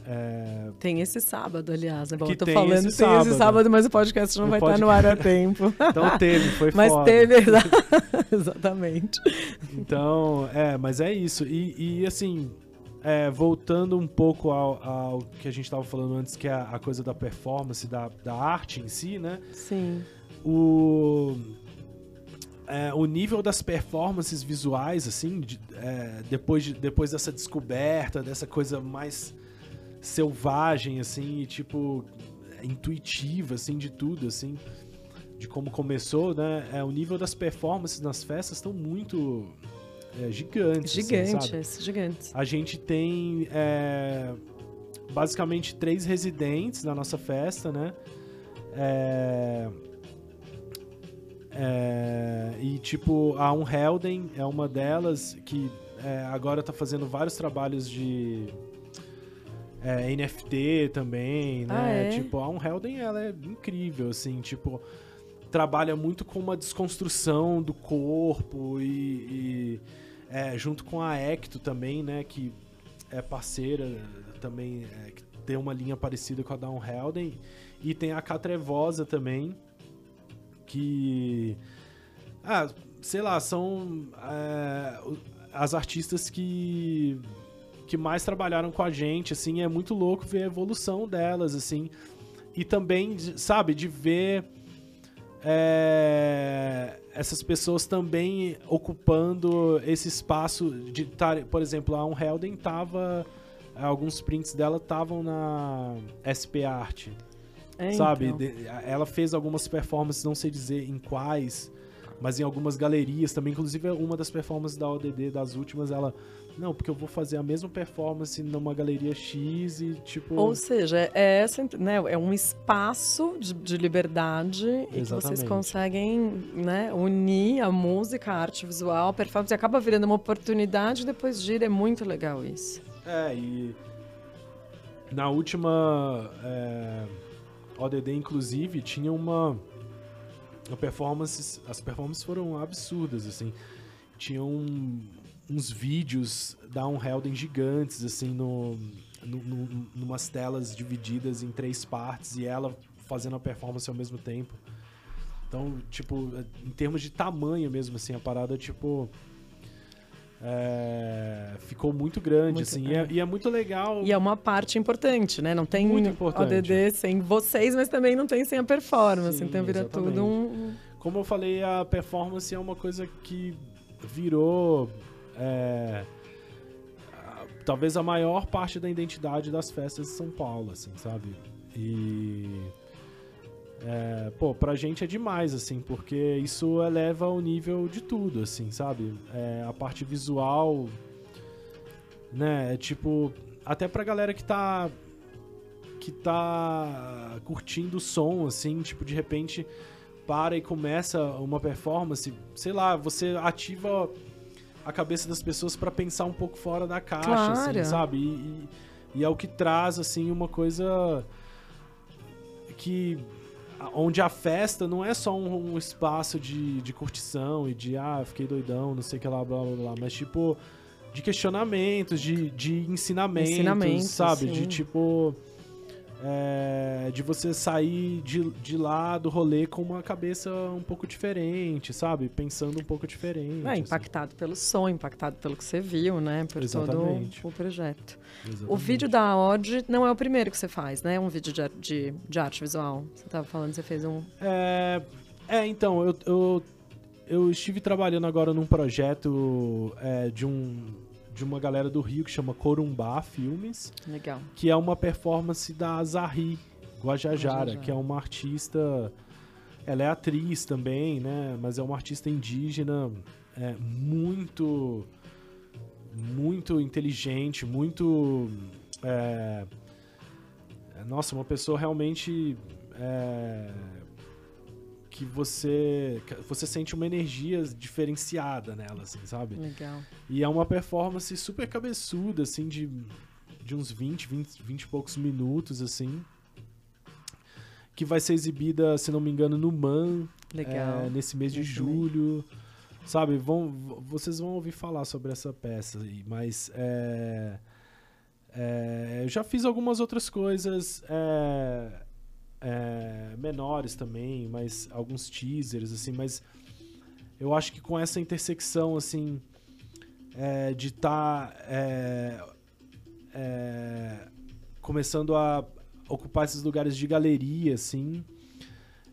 é... Tem esse sábado, aliás. É bom, que eu tô tem falando, esse tem sábado. esse sábado, mas o podcast não O vai podcast- estar no ar a tempo. Então teve, foi mas foda. teve, exatamente. Então, é, mas é isso. E, e, assim, é, voltando um pouco ao, ao que a gente estava falando antes, que é a, a coisa da performance, da, da arte em si, né? Sim. O, é, o nível das performances visuais, assim, de- é, depois, de- depois dessa descoberta, dessa coisa mais selvagem, assim, e tipo, intuitiva, assim, de tudo, assim, de como começou, né? É, o nível das performances nas festas estão muito é, gigantes. assim? Gigantes, gigantes. A gente tem é, basicamente três residentes na nossa festa, né? É, é, e tipo, a Um Helden é uma delas que é, agora tá fazendo vários trabalhos de é, NFT também, né? Ah, é? Tipo, a Um Helden ela é incrível, assim, tipo, trabalha muito com uma desconstrução do corpo e, e, é, junto com a Ecto também, né? Que é parceira também, é, que tem uma linha parecida com a Down Helden. E tem a Catrevosa também, que. Ah, sei lá, são é, as artistas que que mais trabalharam com a gente, assim, é muito louco ver a evolução delas, assim, e também, sabe, de ver é, essas pessoas também ocupando esse espaço de estar, por exemplo, a Um Helden tava, alguns prints dela estavam na SP Art, É, sabe? então. De- ela fez algumas performances, não sei dizer em quais, mas em algumas galerias também. Inclusive, uma das performances da ODD, das últimas, ela. Não, porque eu vou fazer a mesma performance numa galeria X e, tipo. Ou seja, é, essa, né, é um espaço de, de liberdade e que vocês Exatamente. conseguem né, unir a música, a arte visual, a performance, e acaba virando uma oportunidade e depois gira. É muito legal isso. É, e. Na última. É, ODD, inclusive, tinha uma. Uma performance. As performances foram absurdas, assim. Tinham uns vídeos da Um Helden gigantes, assim, no, no, no, numas telas divididas em três partes e ela fazendo a performance ao mesmo tempo. Então, tipo, em termos de tamanho mesmo, assim, a parada, tipo. É, ficou muito grande, Muito assim, e é, e é muito legal. E é uma parte importante, né? Não tem Muito importante. ODD sem vocês, mas também não tem sem a performance. Sim, então vira exatamente. tudo um. Como eu falei, a performance é uma coisa que virou. é, talvez a maior parte da identidade das festas de São Paulo, assim, sabe? E. É, pô, pra gente é demais, assim, porque isso eleva o nível de tudo, assim, sabe? É, a parte visual, né? É tipo, até pra galera que tá. que tá curtindo o som, assim, tipo, de repente para e começa uma performance, sei lá, você ativa a cabeça das pessoas pra pensar um pouco fora da caixa, Claro. assim, sabe? E, e- e é o que traz, assim, uma coisa que onde a festa não é só um, um espaço de, de curtição e de ah, fiquei doidão, não sei o que lá, blá blá blá, mas tipo de questionamentos, de, de ensinamentos, Ensinamentos, sabe? sim. De tipo é, de você sair de, de lá do rolê com uma cabeça um pouco diferente, sabe? Pensando um pouco diferente. É, assim. impactado pelo som, impactado pelo que você viu, né? Por Exatamente. todo o projeto. Exatamente. O vídeo da Odd não é o primeiro que você faz, né? Um vídeo de, de, de arte visual. Você estava falando, você fez um. É, é, então, eu, eu, eu estive trabalhando agora num projeto é, de um de uma galera do Rio que chama Corumbá Filmes, Legal. que é uma performance da Zahri Guajajara, Guajajara. que é uma artista. Ela é atriz também, né? Mas é uma artista indígena é, muito. Muito inteligente, muito. é, nossa, uma pessoa realmente. é, que você. que você sente uma energia diferenciada nela, assim, sabe? Legal. E é uma performance super cabeçuda, assim, de, de uns 20, 20, 20 e poucos minutos, assim. Que vai ser exibida, se não me engano, no MAN, Legal. é, nesse mês de Muito bem. julho. Sabe, vão, vocês vão ouvir falar sobre essa peça aí, mas é, é, eu já fiz algumas outras coisas é, é, menores também, mas alguns teasers, assim, mas eu acho que com essa intersecção, assim, é, de estar começando a ocupar esses lugares de galeria, assim,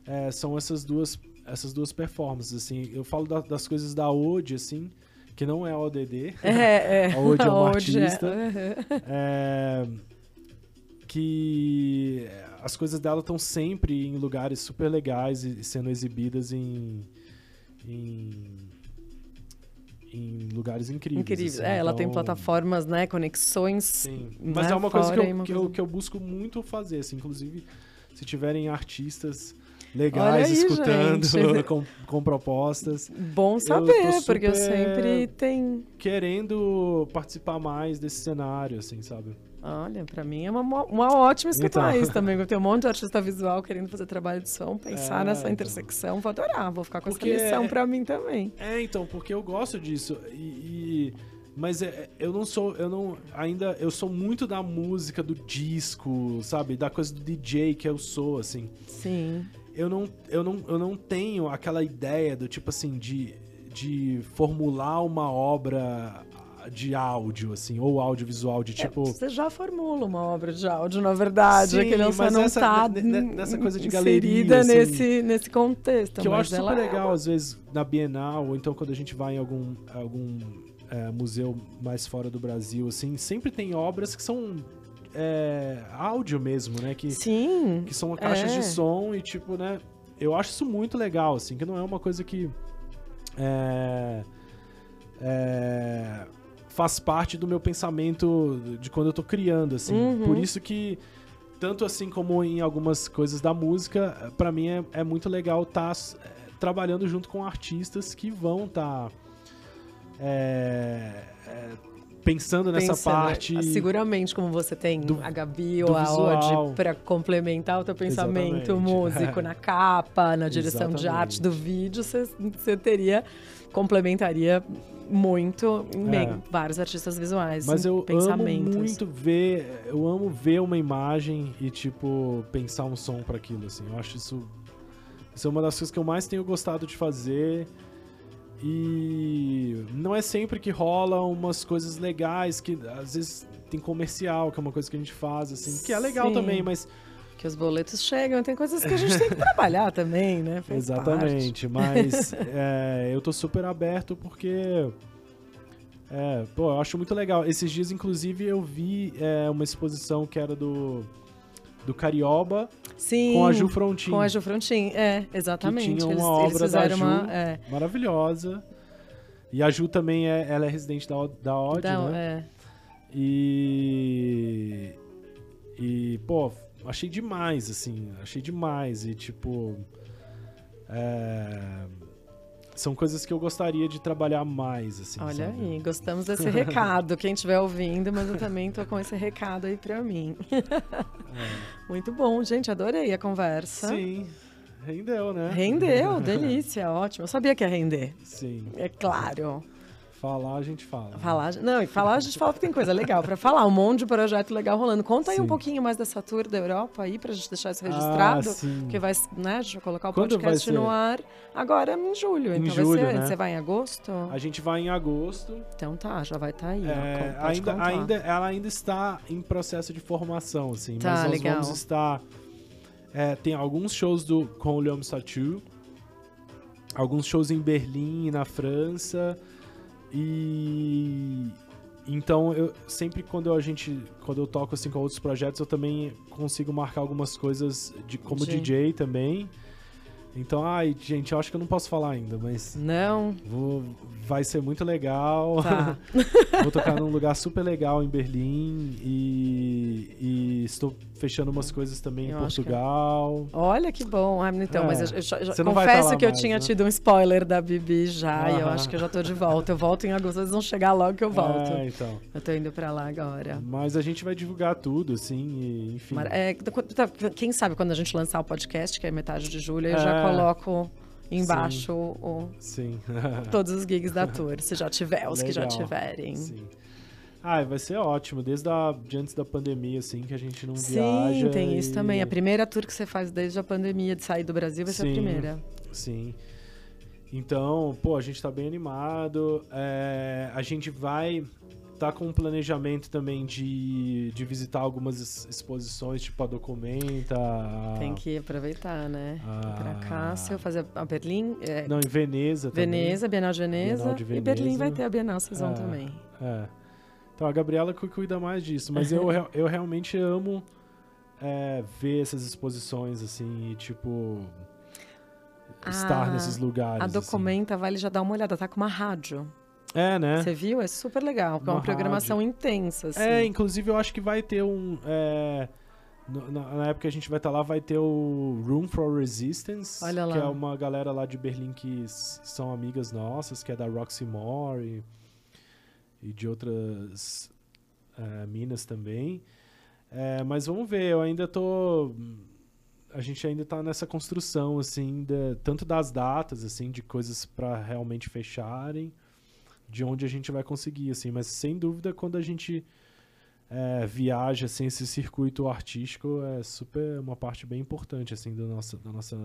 é, são essas duas essas duas performances, assim. Eu falo da- das coisas da Ode, assim, que não é a ODD, É, é. A Ode é uma Ode artista. É, que as coisas dela estão sempre em lugares super legais e sendo exibidas em em, em lugares incríveis. Incrível. assim. É, ela tem Então, plataformas, né? Conexões. Sim, mas é uma coisa que eu, uma que, eu, que eu busco muito fazer, assim, inclusive se tiverem artistas legais aí, escutando com, com propostas, Bom saber, tô porque eu sempre tem. querendo participar mais desse cenário, assim, sabe? Olha, pra mim é uma, uma ótima escutar Então. isso também. Eu tenho um monte de artista visual querendo fazer trabalho de som, pensar É, nessa então. intersecção. Vou adorar, vou ficar com Porque essa lição é- pra mim também. É, então, porque eu gosto disso e, e- mas é- eu não sou, eu não ainda eu sou muito da música do disco, sabe, da coisa do DJ que eu sou, assim. Sim. Eu não, eu não, eu não tenho aquela ideia do tipo assim de, de formular uma obra de áudio, assim, ou audiovisual de tipo. É, você já formula uma obra de áudio, na verdade. Sim, é que não só mas não tá ne- nessa coisa de inserida galeria, assim, nesse, nesse contexto. que eu acho super é legal, uma- às vezes, na Bienal, ou então quando a gente vai em algum, algum é, museu mais fora do Brasil, assim, sempre tem obras que são é, áudio mesmo, né? Que, Sim. que são caixas É. de som e, tipo, né? Eu acho isso muito legal, assim, que não é uma coisa que é, é, faz parte do meu pensamento de quando eu tô criando, assim. Uhum. Por isso que, tanto assim como em algumas coisas da música, pra mim é, é muito legal estar trabalhando junto com artistas que vão estar pensando nessa Pensando, parte. ah, Seguramente, como você tem do- a Gabi ou a visual. Odd pra complementar o teu pensamento Exatamente. músico na capa, na direção de Exatamente. arte do vídeo, você teria, complementaria muito bem, É. vários artistas visuais. Mas eu amo pensamentos. muito ver, eu amo ver uma imagem e tipo pensar um som pra aquilo assim. Eu acho isso isso é uma das coisas que eu mais tenho gostado de fazer. E não é sempre que rola umas coisas legais que às vezes tem comercial, que é uma coisa que a gente faz assim, que é legal Sim. também, mas Que os boletos chegam, tem coisas que a gente tem que trabalhar também, né? Faz Exatamente, mas é, eu tô super aberto porque. É, pô, eu acho muito legal. Esses dias, inclusive, eu vi é, uma exposição que era do, do Carioba parte. Sim, com a Ju Frontin. Com a Ju Frontin, é, exatamente. tinha uma eles, obra eles da Ju. uma. É, Maravilhosa. E a Ju também é, ela é residente da, da OD, da- né? é. E. E, pô, achei demais, assim. Achei demais. E, tipo. é, são coisas que eu gostaria de trabalhar mais, assim. Olha sabe? aí, gostamos desse recado. Quem estiver ouvindo, mas eu também tô com esse recado aí pra mim. Muito bom, gente, adorei a conversa. Sim. Rendeu, né? Rendeu, delícia, ótimo. Eu sabia que ia render, Sim. é claro. Falar a gente fala. Falar, não, e falar a gente fala que tem coisa legal para falar, um monte de projeto legal rolando. Conta aí Sim. um pouquinho mais dessa tour da Europa aí pra gente deixar isso registrado, Ah, sim. que vai, né, a gente vai colocar o Quando podcast no ar agora em julho. Em então julho, vai ser, né? você vai em agosto? A gente vai em agosto. Então tá, já vai estar aí. ó, É, pode ainda, contar. ainda, ela ainda está em processo de formação, assim. Tá, mas nós legal. vamos estar. é, tem alguns shows do, com o Leon Satu, alguns shows em Berlim, na França. E. Então, eu sempre quando a gente. Quando eu toco assim com outros projetos, eu também consigo marcar algumas coisas de, como Sim. DJ também. Então, ai, gente, eu acho que eu não posso falar ainda, mas Não, vou, vai ser muito legal. tá. Vou tocar num lugar super legal em Berlim e, e estou fechando umas coisas também Eu em que- Portugal. Olha que bom. Ah, então, É. mas eu, eu já- já vai confesso que eu mais, tinha né? tido um spoiler da Bibi já, e eu acho que eu já tô de volta. Eu volto em agosto, vocês vão chegar logo que eu volto. É, então. Eu tô indo pra lá agora. Mas a gente vai divulgar tudo, assim, e, enfim. É, tá, quem sabe quando a gente lançar o podcast, que é metade de julho, eu já É. coloco embaixo o- Sim. todos os gigs da tour, se já tiver, os que já Legal. tiverem. Sim. Ah, vai ser ótimo. Desde a, de antes da pandemia, assim, que a gente não Sim, viaja. tem isso e- também. A primeira tour que você faz desde a pandemia de sair do Brasil vai ser a Sim. primeira. Sim. Então, pô, a gente tá bem animado. É, a gente vai tá com um planejamento também de, de visitar algumas ex- exposições, tipo a Documenta. Tem que aproveitar, né? Pra Cássio, fazer a Berlim, é, Não, em Veneza também. Veneza, Bienal de Veneza, Bienal de e Berlim Veneza. vai ter a Bienal, vão É. também. É. Então a Gabriela que cuida mais disso, mas eu, eu realmente amo é, ver essas exposições, assim, e tipo. estar Ah, nesses lugares. A assim. Documenta vale já dar uma olhada, tá com uma rádio. É, né? Você viu? É super legal, porque é Uma uma programação intensa, assim. É, inclusive eu acho que vai ter um. é, na, na época que a gente vai estar lá, vai ter o Room for Resistance, Olha que é uma galera lá de Berlim que são amigas nossas, que é da Roxy Moore e, e de outras é, minas também. É, mas vamos ver, eu ainda tô. A gente ainda tá nessa construção, assim, da- tanto das datas, assim, de coisas para realmente fecharem, de onde a gente vai conseguir, assim. Mas sem dúvida, quando a gente é, viaja, assim, esse circuito artístico é super uma parte bem importante, assim, da nossa, da nossa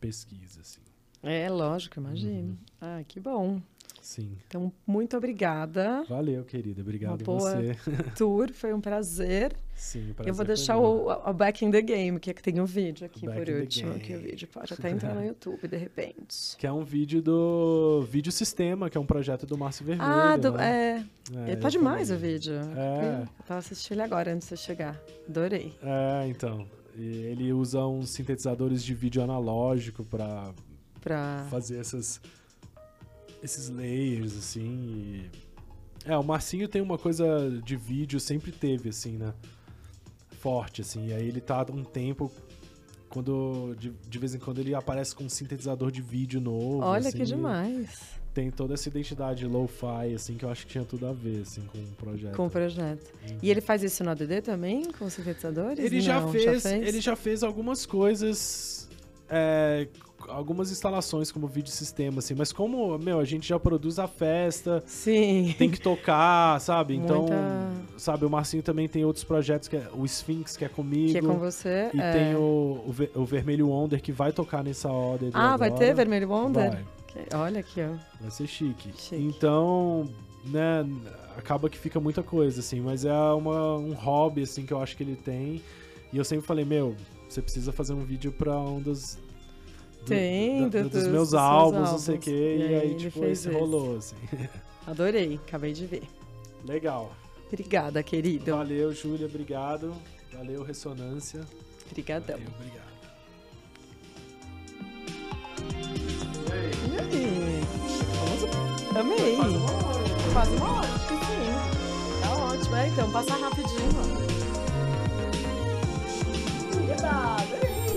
pesquisa, assim. É, lógico, imagino. Uhum. Ah, que bom. Sim. Então, muito obrigada. Valeu, querida. Obrigado a boa você. Tour, foi um prazer. Sim, o Eu prazer vou deixar o, o Back in the Game, que é que tem o vídeo aqui Back por último. Aqui o vídeo pode até entrar no YouTube, de repente. Que é um vídeo do Vídeo Sistema, que é um projeto do Márcio Vermelho. ah, do- né? é. É, tá demais o vídeo. É. Eu tava assistindo ele agora, antes de você chegar. Adorei. É, então. Ele usa uns sintetizadores de vídeo analógico pra Pra... fazer essas esses layers assim. e- É, o Marcinho tem uma coisa de vídeo sempre teve assim, né? Forte assim. E aí ele tá um tempo quando de, de vez em quando ele aparece com um sintetizador de vídeo novo. Olha assim, que demais. Tem toda essa identidade lo-fi assim que eu acho que tinha tudo a ver assim com o projeto. Com o projeto. Uhum. E ele faz isso no ADD também, com sintetizadores? Ele já Não, fez, ele já fez algumas coisas, é, algumas instalações como vídeo sistema, assim, mas como, meu, a gente já produz a festa, Sim. tem que tocar, sabe? Então, Muita- sabe, o Marcinho também tem outros projetos, que é o Sphinx, que é comigo. Que é com você. E é. tem o, o, Ver- o Vermelho Wonder, que vai tocar nessa order. Ah, vai ter Vermelho Wonder? Vai, Olha aqui, ó. vai ser chique. Chique. Então, né, acaba que fica muita coisa, assim, mas é uma, um hobby, assim, que eu acho que ele tem. E eu sempre falei, meu, você precisa fazer um vídeo pra um dos. Tem, do, do, dos, dos meus álbuns, álbuns, não sei o quê. E, e aí, tipo, esse rolou, assim. Adorei, acabei de ver. Legal. Obrigada, querido. Valeu, Júlia, obrigado. Valeu, Ressonância. Obrigadão. Valeu, obrigado. E aí? Amei. Faz uma hora. Faz acho que sim. Tá ótimo. É, então, passa rapidinho. Obrigada, adorei.